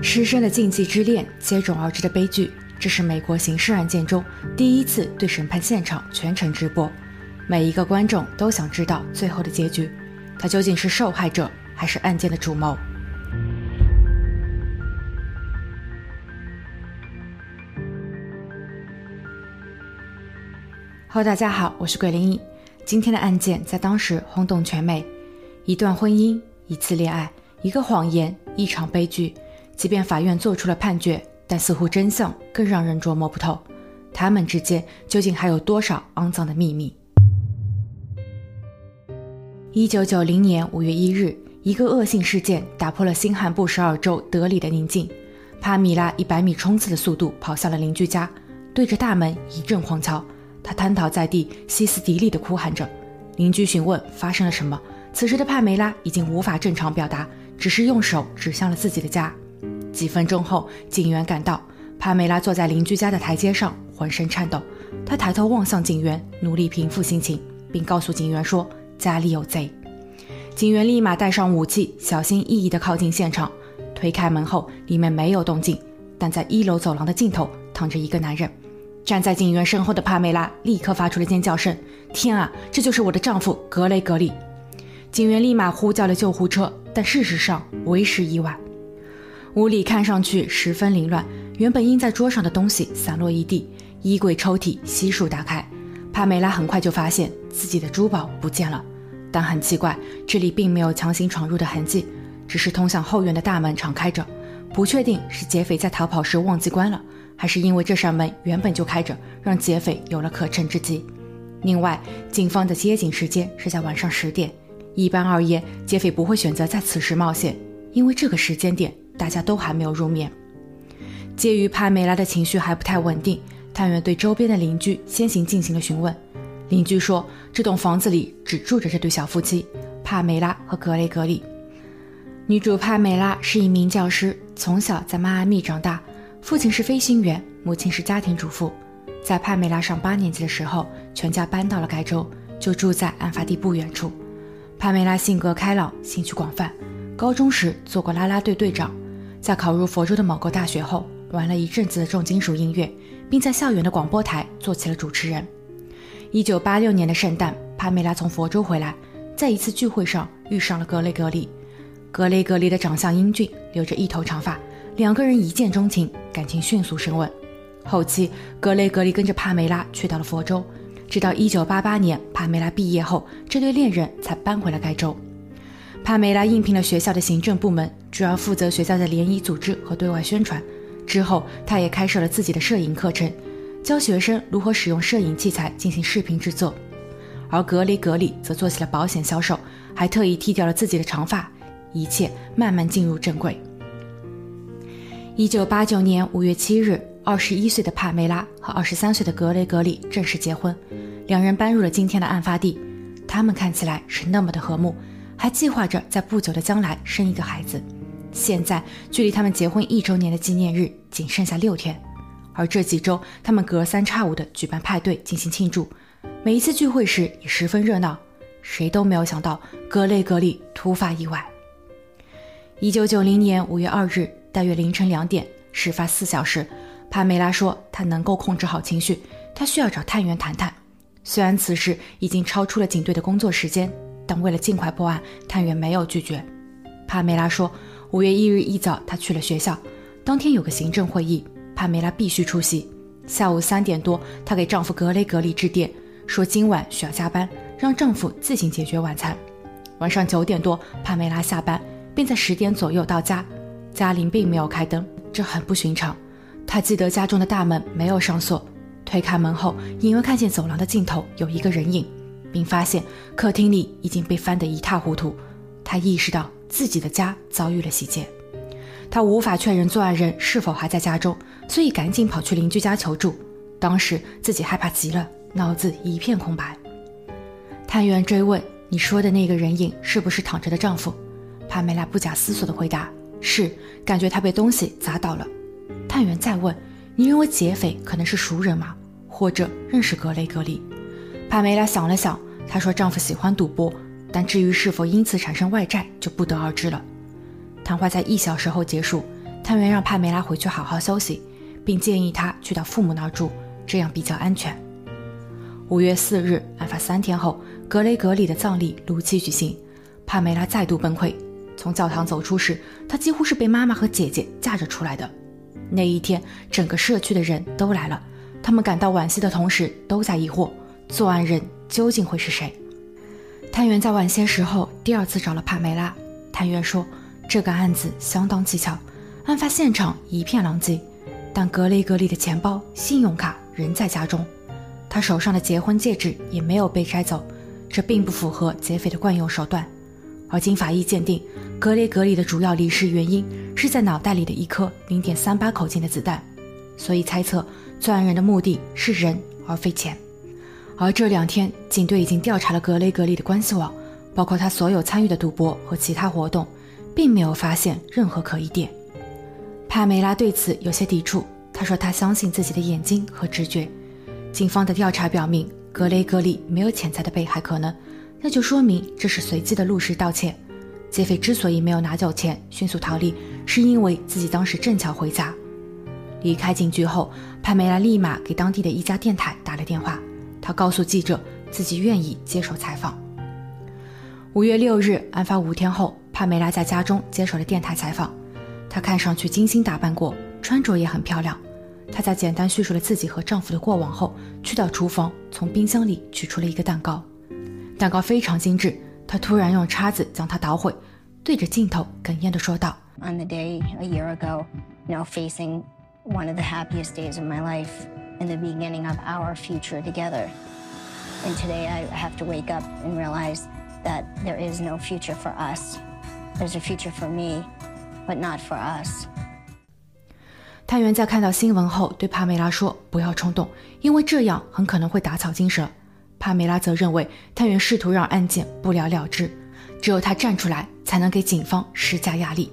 师生的禁忌之恋接踵而至的悲剧，这是美国刑事案件中第一次对审判现场全程直播。每一个观众都想知道最后的结局，他究竟是受害者还是案件的主谋？Hello，大家好，我是桂林一。今天的案件在当时轰动全美，一段婚姻，一次恋爱，一个谎言，一场悲剧。即便法院做出了判决，但似乎真相更让人琢磨不透。他们之间究竟还有多少肮脏的秘密？一九九零年五月一日，一个恶性事件打破了新罕布什尔州德里的宁静。帕米拉以百米冲刺的速度跑向了邻居家，对着大门一阵狂敲。他瘫倒在地，歇斯底里地哭喊着。邻居询问发生了什么。此时的帕梅拉已经无法正常表达，只是用手指向了自己的家。几分钟后，警员赶到。帕梅拉坐在邻居家的台阶上，浑身颤抖。她抬头望向警员，努力平复心情，并告诉警员说：“家里有贼。”警员立马带上武器，小心翼翼地靠近现场。推开门后，里面没有动静，但在一楼走廊的尽头躺着一个男人。站在警员身后的帕梅拉立刻发出了尖叫声：“天啊，这就是我的丈夫格雷格里！”警员立马呼叫了救护车，但事实上为时已晚。屋里看上去十分凌乱，原本印在桌上的东西散落一地，衣柜抽屉悉数打开。帕梅拉很快就发现自己的珠宝不见了，但很奇怪，这里并没有强行闯入的痕迹，只是通向后院的大门敞开着，不确定是劫匪在逃跑时忘记关了，还是因为这扇门原本就开着，让劫匪有了可乘之机。另外，警方的接警时间是在晚上十点，一般而言，劫匪不会选择在此时冒险，因为这个时间点。大家都还没有入眠，介于帕梅拉的情绪还不太稳定，探员对周边的邻居先行进行了询问。邻居说，这栋房子里只住着这对小夫妻，帕梅拉和格雷格里。女主帕梅拉是一名教师，从小在迈阿密长大，父亲是飞行员，母亲是家庭主妇。在帕梅拉上八年级的时候，全家搬到了该州，就住在案发地不远处。帕梅拉性格开朗，兴趣广泛，高中时做过啦啦队队长。在考入佛州的某个大学后，玩了一阵子的重金属音乐，并在校园的广播台做起了主持人。一九八六年的圣诞，帕梅拉从佛州回来，在一次聚会上遇上了格雷格里。格雷格里的长相英俊，留着一头长发，两个人一见钟情，感情迅速升温。后期，格雷格里跟着帕梅拉去到了佛州，直到一九八八年帕梅拉毕业后，这对恋人才搬回了该州。帕梅拉应聘了学校的行政部门，主要负责学校的联谊组织和对外宣传。之后，他也开设了自己的摄影课程，教学生如何使用摄影器材进行视频制作。而格雷格里则做起了保险销售，还特意剃掉了自己的长发，一切慢慢进入正轨。一九八九年五月七日，二十一岁的帕梅拉和二十三岁的格雷格里正式结婚，两人搬入了今天的案发地。他们看起来是那么的和睦。还计划着在不久的将来生一个孩子。现在距离他们结婚一周年的纪念日仅剩下六天，而这几周他们隔三差五的举办派对进行庆祝，每一次聚会时也十分热闹。谁都没有想到格雷格里突发意外。一九九零年五月二日大约凌晨两点，事发四小时，帕梅拉说她能够控制好情绪，她需要找探员谈谈。虽然此时已经超出了警队的工作时间。但为了尽快破案，探员没有拒绝。帕梅拉说，五月一日一早，她去了学校。当天有个行政会议，帕梅拉必须出席。下午三点多，她给丈夫格雷格里致电，说今晚需要加班，让丈夫自行解决晚餐。晚上九点多，帕梅拉下班，并在十点左右到家。家里并没有开灯，这很不寻常。她记得家中的大门没有上锁，推开门后，隐约看见走廊的尽头有一个人影。并发现客厅里已经被翻得一塌糊涂，他意识到自己的家遭遇了洗劫，他无法确认作案人是否还在家中，所以赶紧跑去邻居家求助。当时自己害怕极了，脑子一片空白。探员追问：“你说的那个人影是不是躺着的丈夫？”帕梅拉不假思索地回答：“是，感觉他被东西砸倒了。”探员再问：“你认为劫匪可能是熟人吗？或者认识格雷格里？”帕梅拉想了想，她说：“丈夫喜欢赌博，但至于是否因此产生外债，就不得而知了。”谈话在一小时后结束，探员让帕梅拉回去好好休息，并建议她去到父母那儿住，这样比较安全。五月四日，案发三天后，格雷格里的葬礼如期举行。帕梅拉再度崩溃。从教堂走出时，她几乎是被妈妈和姐姐架着出来的。那一天，整个社区的人都来了，他们感到惋惜的同时，都在疑惑作案人究竟会是谁。探员在晚些时候第二次找了帕梅拉。探员说，这个案子相当蹊跷，案发现场一片狼藉，但格雷格里的钱包、信用卡仍在家中。他手上的结婚戒指也没有被摘走，这并不符合劫匪的惯用手段。而经法医鉴定，格雷格里的主要离世原因是在脑袋里的一颗零点三八口径的子弹，所以猜测作案人的目的是人而非钱。而这两天，警队已经调查了格雷格里的关系网，包括他所有参与的赌博和其他活动，并没有发现任何可疑点。帕梅拉对此有些抵触，她说她相信自己的眼睛和直觉。警方的调查表明，格雷格里没有潜在的被害可能，那就说明这是随机的入室盗窃。劫匪之所以没有拿走钱，迅速逃离，是因为自己当时正巧回家。离开警局后，帕梅拉立马给当地的一家电台打了电话，她告诉记者自己愿意接受采访。五月六日，案发五天后，帕梅拉在家中接受了电台采访，她看上去精心打扮过，穿着也很漂亮。她在简单叙述了自己和丈夫的过往后，去到厨房，从冰箱里取出了一个蛋糕，蛋糕非常精致。她突然用叉子将它捣毁，对着镜头哽咽地说道：“On the day a year ago, now facing one of the happiest days of my life in the beginning of our future together, and today I have to wake up and realize that there is no future for us. There's a future for me, but not for us.” 探员在看到新闻后对帕梅拉说：“不要冲动，因为这样很可能会打草惊蛇。”帕梅拉则认为探员试图让案件不了了之，只有他站出来，才能给警方施加压力。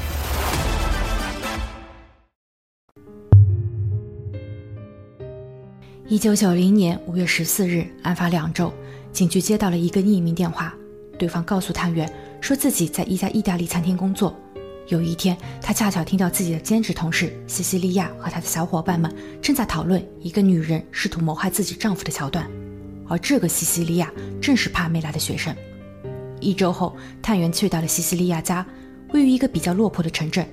一九九零年五月十四日，案发两周，警局接到了一个匿名电话。对方告诉探员，说自己在一家意大利餐厅工作。有一天，他恰巧听到自己的兼职同事西西利亚和他的小伙伴们正在讨论一个女人试图谋害自己丈夫的桥段，而这个西西利亚正是帕梅拉的学生。一周后，探员去到了西西利亚家，位于一个比较落魄的城镇。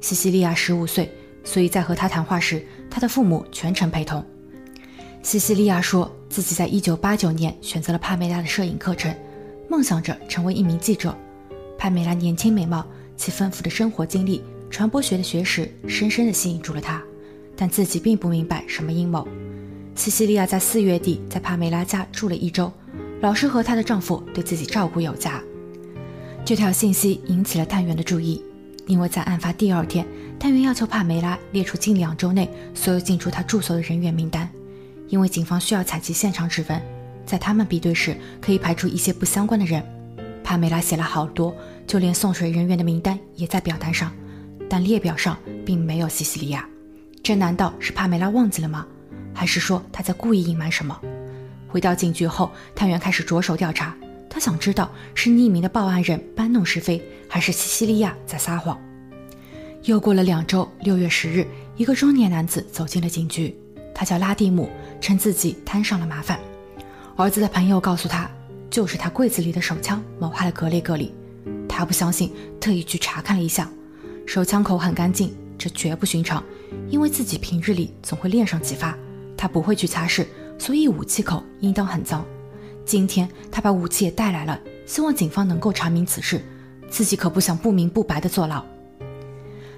西西利亚十五岁，所以在和他谈话时，他的父母全程陪同。西西利亚说自己在一九八九年选择了帕梅拉的摄影课程，梦想着成为一名记者。帕梅拉年轻美貌，其丰富的生活经历、传播学的学识，深深地吸引住了他。但自己并不明白什么阴谋。西西利亚在四月底在帕梅拉家住了一周，老师和她的丈夫对自己照顾有加。这条信息引起了探员的注意，因为在案发第二天，探员要求帕梅拉列出近两周内所有进出她住所的人员名单。因为警方需要采集现场指纹，在他们比对时可以排除一些不相关的人。帕梅拉写了好多，就连送水人员的名单也在表单上，但列表上并没有西西利亚。这难道是帕梅拉忘记了吗？还是说她在故意隐瞒什么？回到警局后，探员开始着手调查。他想知道是匿名的报案人搬弄是非，还是西西利亚在撒谎。又过了两周，六月十日，一个中年男子走进了警局，他叫拉蒂姆。称自己摊上了麻烦，儿子的朋友告诉他，就是他柜子里的手枪谋害了格雷格里。他不相信，特意去查看了一下，手枪口很干净，这绝不寻常，因为自己平日里总会练上几发，他不会去擦拭，所以武器口应当很脏。今天他把武器也带来了，希望警方能够查明此事，自己可不想不明不白的坐牢。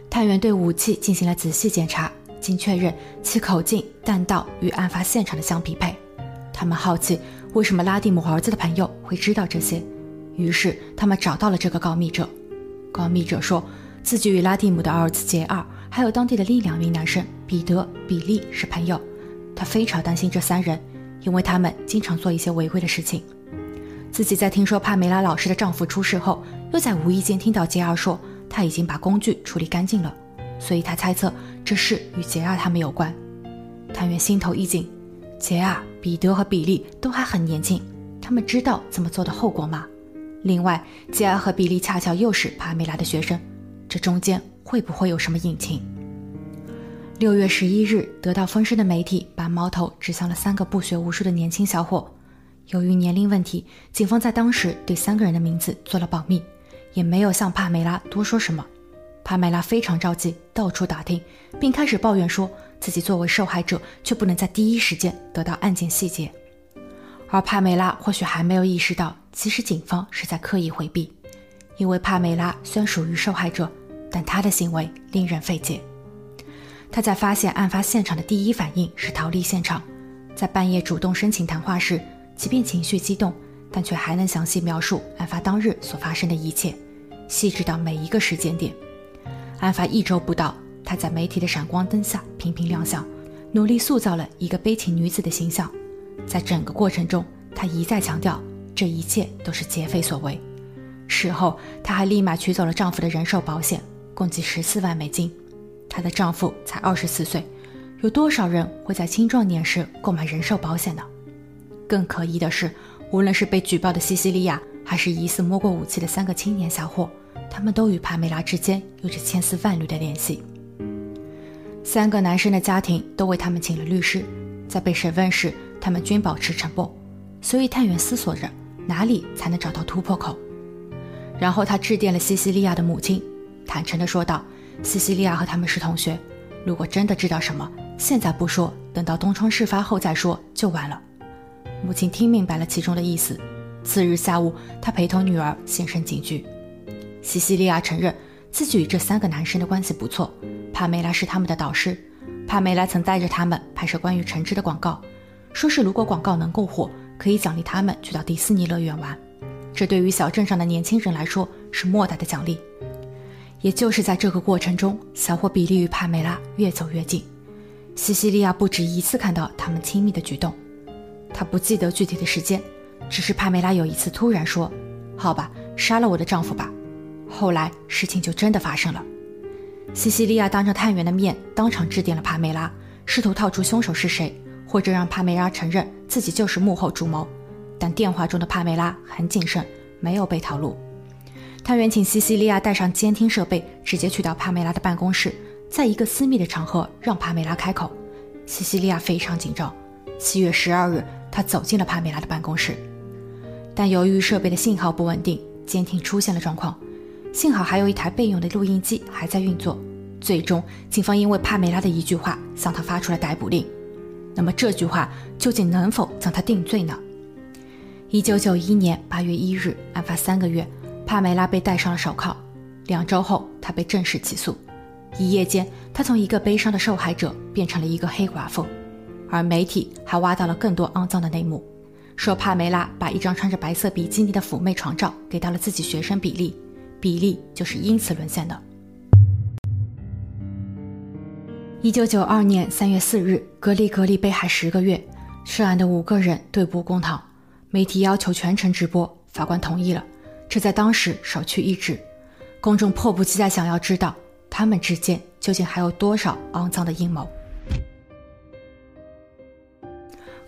探员对武器进行了仔细检查。经确认，其口径、弹道与案发现场的相匹配。他们好奇为什么拉蒂姆儿子的朋友会知道这些，于是他们找到了这个告密者。告密者说自己与拉蒂姆的儿子杰尔，还有当地的另两名男生彼得、比利是朋友。他非常担心这三人，因为他们经常做一些违规的事情。自己在听说帕梅拉老师的丈夫出事后，又在无意间听到杰尔说他已经把工具处理干净了，所以他猜测这事与杰尔他们有关。探员心头一紧，杰尔、彼得和比利都还很年轻，他们知道这么做的后果吗？另外，杰尔和比利恰巧又是帕梅拉的学生，这中间会不会有什么隐情？六月十一日，得到风声的媒体把矛头指向了三个不学无术的年轻小伙。由于年龄问题，警方在当时对三个人的名字做了保密，也没有向帕梅拉多说什么。帕梅拉非常着急，到处打听，并开始抱怨说自己作为受害者，却不能在第一时间得到案件细节。而帕梅拉或许还没有意识到，其实警方是在刻意回避，因为帕梅拉虽然属于受害者，但她的行为令人费解。她在发现案发现场的第一反应是逃离现场，在半夜主动申请谈话时。即便情绪激动，但却还能详细描述案发当日所发生的一切，细致到每一个时间点。案发一周不到，她在媒体的闪光灯下频频亮相，努力塑造了一个悲情女子的形象。在整个过程中，她一再强调这一切都是劫匪所为。事后，她还立马取走了丈夫的人寿保险，共计十四万美金。她的丈夫才二十四岁，有多少人会在青壮年时购买人寿保险呢？更可疑的是，无论是被举报的西西利亚，还是疑似摸过武器的三个青年小伙，他们都与帕梅拉之间有着千丝万缕的联系。三个男生的家庭都为他们请了律师，在被审问时，他们均保持沉默。所以探员思索着哪里才能找到突破口。然后他致电了西西利亚的母亲，坦诚地说道：“西西利亚和他们是同学，如果真的知道什么，现在不说，等到东窗事发后再说就晚了。”母亲听明白了其中的意思。次日下午，她陪同女儿现身警局。西西利亚承认自己与这三个男生的关系不错，帕梅拉是他们的导师。帕梅拉曾带着他们拍摄关于橙汁的广告，说是如果广告能够火，可以奖励他们去到迪士尼乐园玩。这对于小镇上的年轻人来说是莫大的奖励。也就是在这个过程中，小伙比利与帕梅拉越走越近。西西利亚不止一次看到他们亲密的举动。他不记得具体的时间，只是帕梅拉有一次突然说：“好吧，杀了我的丈夫吧。”后来事情就真的发生了。西西利亚当着探员的面当场致电了帕梅拉，试图套出凶手是谁，或者让帕梅拉承认自己就是幕后主谋。但电话中的帕梅拉很谨慎，没有被套路。探员请西西利亚带上监听设备，直接去到帕梅拉的办公室，在一个私密的场合让帕梅拉开口。西西利亚非常紧张。七月十二日。他走进了帕梅拉的办公室，但由于设备的信号不稳定，监听出现了状况。幸好还有一台备用的录音机还在运作。最终，警方因为帕梅拉的一句话向他发出了逮捕令。那么这句话究竟能否将他定罪呢？一九九一年八月一日，案发三个月，帕梅拉被戴上了手铐。两周后，她被正式起诉。一夜间，他从一个悲伤的受害者变成了一个黑寡妇。而媒体还挖到了更多肮脏的内幕，说帕梅拉把一张穿着白色比基尼的妩媚床照给到了自己学生比利，比利就是因此沦陷的。一九九二年三月四日，格里格里被害十个月，涉案的五个人对簿公堂，媒体要求全程直播，法官同意了，这在当时首屈一指，公众迫不及待想要知道他们之间究竟还有多少肮脏的阴谋。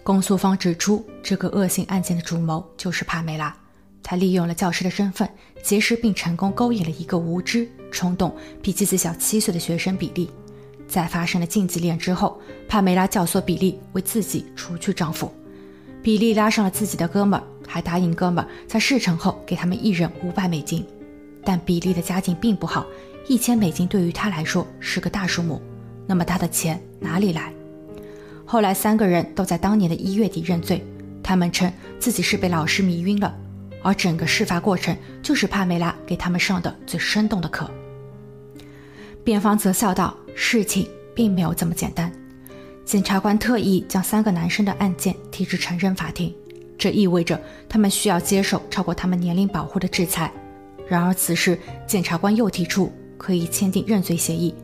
公诉方指出，这个恶性案件的主谋就是帕梅拉。他利用了教师的身份，结识并成功勾引了一个无知、冲动、比自己小七岁的学生比利。在发生了禁忌恋之后，帕梅拉教唆比利为自己除去丈夫。比利拉上了自己的哥们儿，还答应哥们儿在事成后给他们一人五百美金。但比利的家境并不好，一千美金对于他来说是个大数目。那么他的钱哪里来？后来，三个人都在当年的一月底认罪。他们称自己是被老师迷晕了，而整个事发过程就是帕梅拉给他们上的最生动的课。辩方则笑道：“事情并没有这么简单。检察官特意将三个男生的案件提至成人法庭，这意味着他们需要接受超过他们年龄保护的制裁。然而，此时检察官又提出可以签订认罪协议，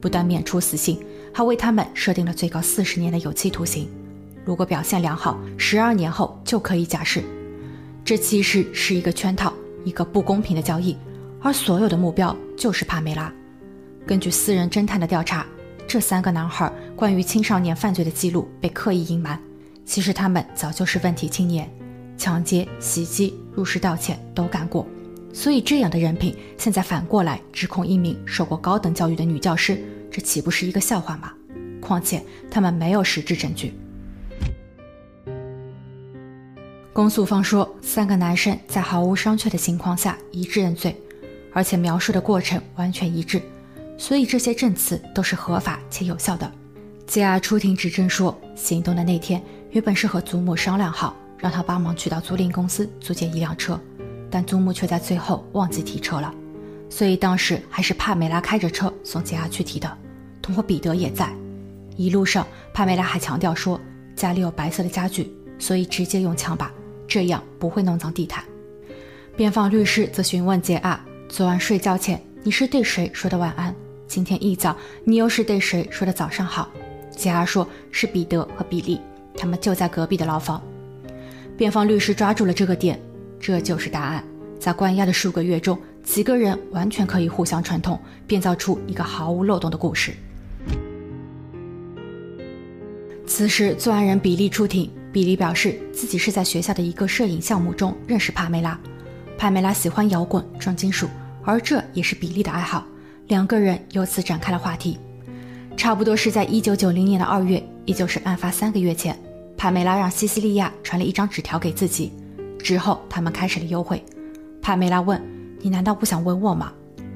不但免除死刑。”还为他们设定了最高四十年的有期徒刑。如果表现良好，十二年后就可以假释。这其实是一个圈套，一个不公平的交易，而所有的目标就是帕梅拉。根据私人侦探的调查，这三个男孩关于青少年犯罪的记录被刻意隐瞒。其实他们早就是问题青年，抢劫、袭击、入室盗窃都干过。所以这样的人品，现在反过来指控一名受过高等教育的女教师，这岂不是一个笑话吗？况且他们没有实质证据。公诉方说，三个男生在毫无商榷的情况下一致认罪，而且描述的过程完全一致，所以这些证词都是合法且有效的。杰儿出庭指证说，行动的那天原本是和祖母商量好，让他帮忙去到租赁公司租借一辆车，但祖母却在最后忘记提车了，所以当时还是帕梅拉开着车送杰儿去提的，同伙彼得也在。一路上，帕梅拉还强调说家里有白色的家具，所以直接用枪把。这样不会弄脏地毯。辩方律师则询问杰阿：昨晚睡觉前你是对谁说的晚安？今天一早你又是对谁说的早上好？杰阿说是彼得和比利，他们就在隔壁的牢房。辩方律师抓住了这个点，这就是答案。在关押的数个月中，几个人完全可以互相串通，编造出一个毫无漏洞的故事。此时，作案人比利出庭。比利表示自己是在学校的一个摄影项目中认识帕梅拉，帕梅拉喜欢摇滚、重金属，而这也是比利的爱好。两个人由此展开了话题。差不多是在一九九零年的二月，也就是案发三个月前，帕梅拉让西西利亚传了一张纸条给自己。之后，他们开始了幽会。帕梅拉问：“你难道不想吻我吗？”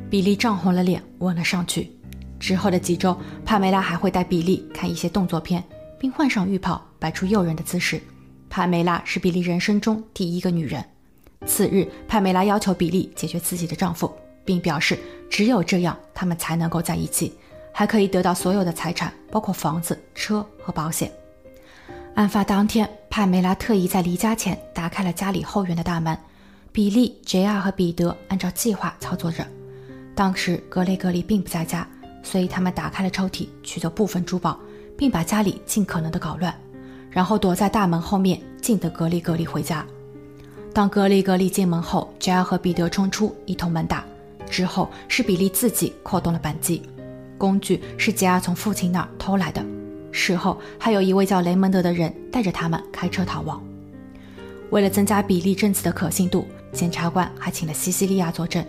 比利涨红了脸，吻了上去。之后的几周，帕梅拉还会带比利看一些动作片。并换上浴袍，摆出诱人的姿势。帕梅拉是比利人生中第一个女人。次日，帕梅拉要求比利解决自己的丈夫，并表示只有这样，他们才能够在一起，还可以得到所有的财产，包括房子、车和保险。案发当天，帕梅拉特意在离家前打开了家里后院的大门。比利、杰尔和彼得按照计划操作着。当时格雷格里并不在家，所以他们打开了抽屉，取走部分珠宝。并把家里尽可能的搞乱，然后躲在大门后面，静等格里格里回家。当格里格里进门后，杰尔和彼得冲出，一通猛打。之后是比利自己扣动了扳机，工具是杰尔从父亲那儿偷来的。事后还有一位叫雷蒙德的人带着他们开车逃亡。为了增加比利证词的可信度，检察官还请了西西利亚作证。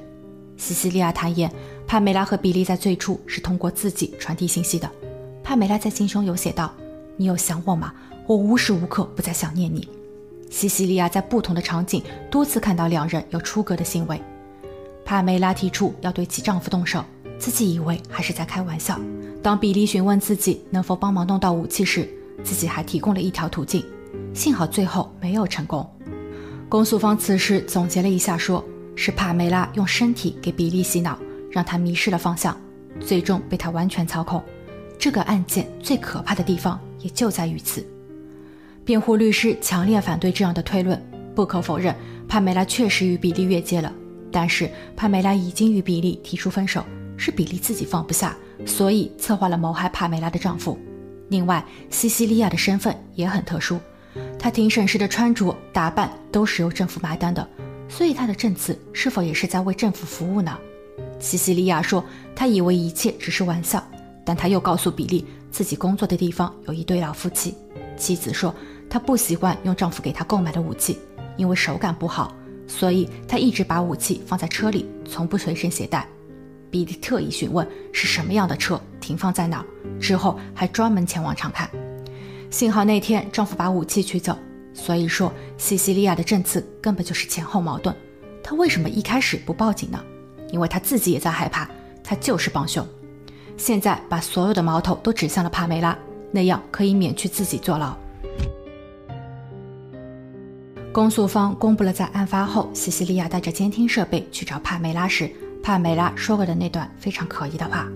西西利亚坦言，帕梅拉和比利在最初是通过自己传递信息的。帕梅拉在信中有写道：“你有想我吗？我无时无刻不在想念你。”西西利亚在不同的场景多次看到两人有出格的行为。帕梅拉提出要对其丈夫动手，自己以为还是在开玩笑。当比利询问自己能否帮忙弄到武器时，自己还提供了一条途径，幸好最后没有成功。公诉方此时总结了一下，说是帕梅拉用身体给比利洗脑，让他迷失了方向，最终被他完全操控。这个案件最可怕的地方也就在于此。辩护律师强烈反对这样的推论。不可否认，帕梅拉确实与比利越界了，但是帕梅拉已经与比利提出分手，是比利自己放不下，所以策划了谋害帕梅拉的丈夫。另外，西西利亚的身份也很特殊，她庭审时的穿着打扮都是由政府买单的，所以她的证词是否也是在为政府服务呢？西西利亚说，她以为一切只是玩笑。但她又告诉比利，自己工作的地方有一对老夫妻。妻子说，她不习惯用丈夫给她购买的武器，因为手感不好，所以她一直把武器放在车里，从不随身携带。比利特意询问是什么样的车，停放在哪儿，之后还专门前往查看。幸好那天丈夫把武器取走，所以说西西利亚的证词根本就是前后矛盾。她为什么一开始不报警呢？因为她自己也在害怕，她就是帮凶。现在把所有的矛头都指向了帕梅拉，那样可以免去自己坐牢。公诉方公布了在案发后，西西利亚带着监听设备去找帕梅拉时，帕梅拉说过的那段非常可疑的话。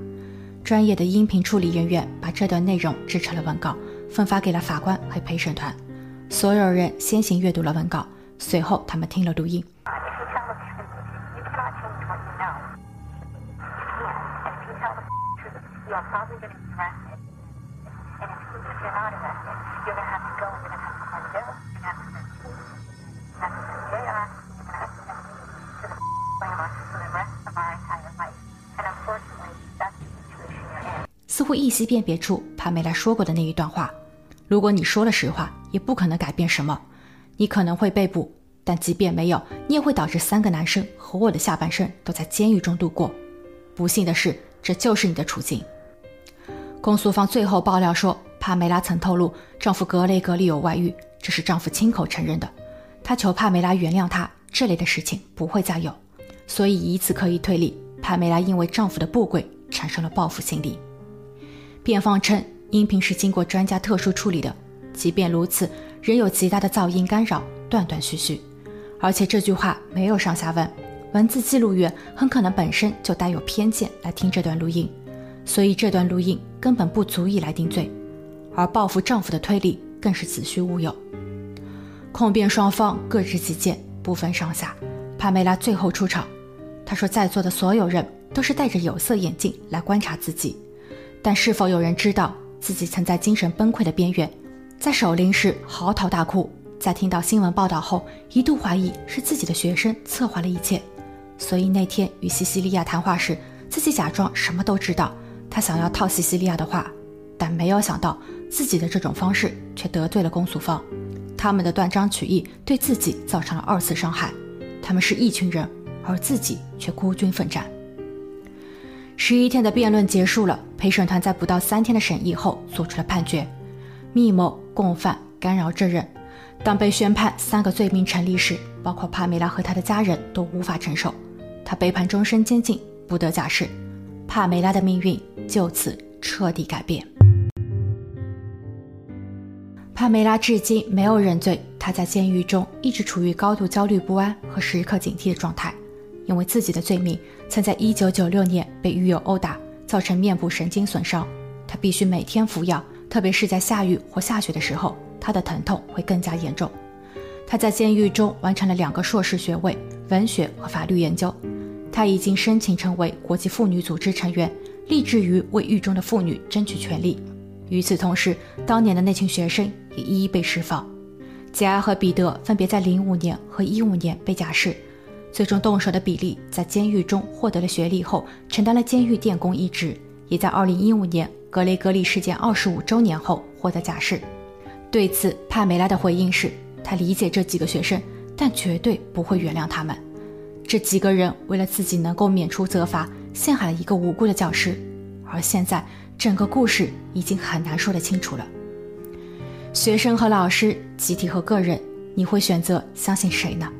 专业的音频处理人员把这段内容制成了文稿，分发给了法官和陪审团。所有人先行阅读了文稿，随后他们听了录音。即便别出帕梅拉说过的那一段话：如果你说了实话，也不可能改变什么。你可能会被捕，但即便没有，你也会导致三个男生和我的下半生都在监狱中度过。不幸的是，这就是你的处境。公诉方最后爆料说，帕梅拉曾透露丈夫格雷格利有外遇，这是丈夫亲口承认的。他求帕梅拉原谅他，这类的事情不会再有。所以以此可以推理，帕梅拉因为丈夫的不轨产生了报复心理。辩方称，音频是经过专家特殊处理的，即便如此，仍有极大的噪音干扰，断断续续。而且这句话没有上下文，文字记录员很可能本身就带有偏见来听这段录音。所以这段录音根本不足以来定罪，而报复丈夫的推理更是子虚乌有。控辩双方各执己见，不分上下。帕梅拉最后出场，她说：“在座的所有人都是戴着有色眼镜来观察自己，但是否有人知道自己曾在精神崩溃的边缘，在守灵时嚎啕大哭，在听到新闻报道后一度怀疑是自己的学生策划了一切？所以那天与西西利亚谈话时，自己假装什么都知道。”他想要套西西利亚的话，但没有想到自己的这种方式却得罪了公诉方，他们的断章取义对自己造成了二次伤害。他们是一群人，而自己却孤军奋战。十一天的辩论结束了，陪审团在不到三天的审议后做出了判决：密谋、共犯、干扰证人。当被宣判三个罪名成立时，包括帕梅拉和他的家人都无法承受，他被判终身监禁，不得假释。帕梅拉的命运就此彻底改变。帕梅拉至今没有认罪，她在监狱中一直处于高度焦虑不安和时刻警惕的状态，因为自己的罪名曾在1996年被狱友殴打，造成面部神经损伤。他必须每天服药，特别是在下雨或下雪的时候，他的疼痛会更加严重。他在监狱中完成了两个硕士学位，文学和法律研究。他已经申请成为国际妇女组织成员，立志于为狱中的妇女争取权利。与此同时，当年的那群学生也一一被释放。杰埃和彼得分别在零五年和一五年被假释。最终动手的比利在监狱中获得了学历后，承担了监狱电工一职，也在二零一五年格雷格利事件二十五周年后获得假释。对此，帕梅拉的回应是：他理解这几个学生，但绝对不会原谅他们。这几个人为了自己能够免除责罚，陷害了一个无辜的教师，而现在整个故事已经很难说得清楚了。学生和老师，集体和个人，你会选择相信谁呢？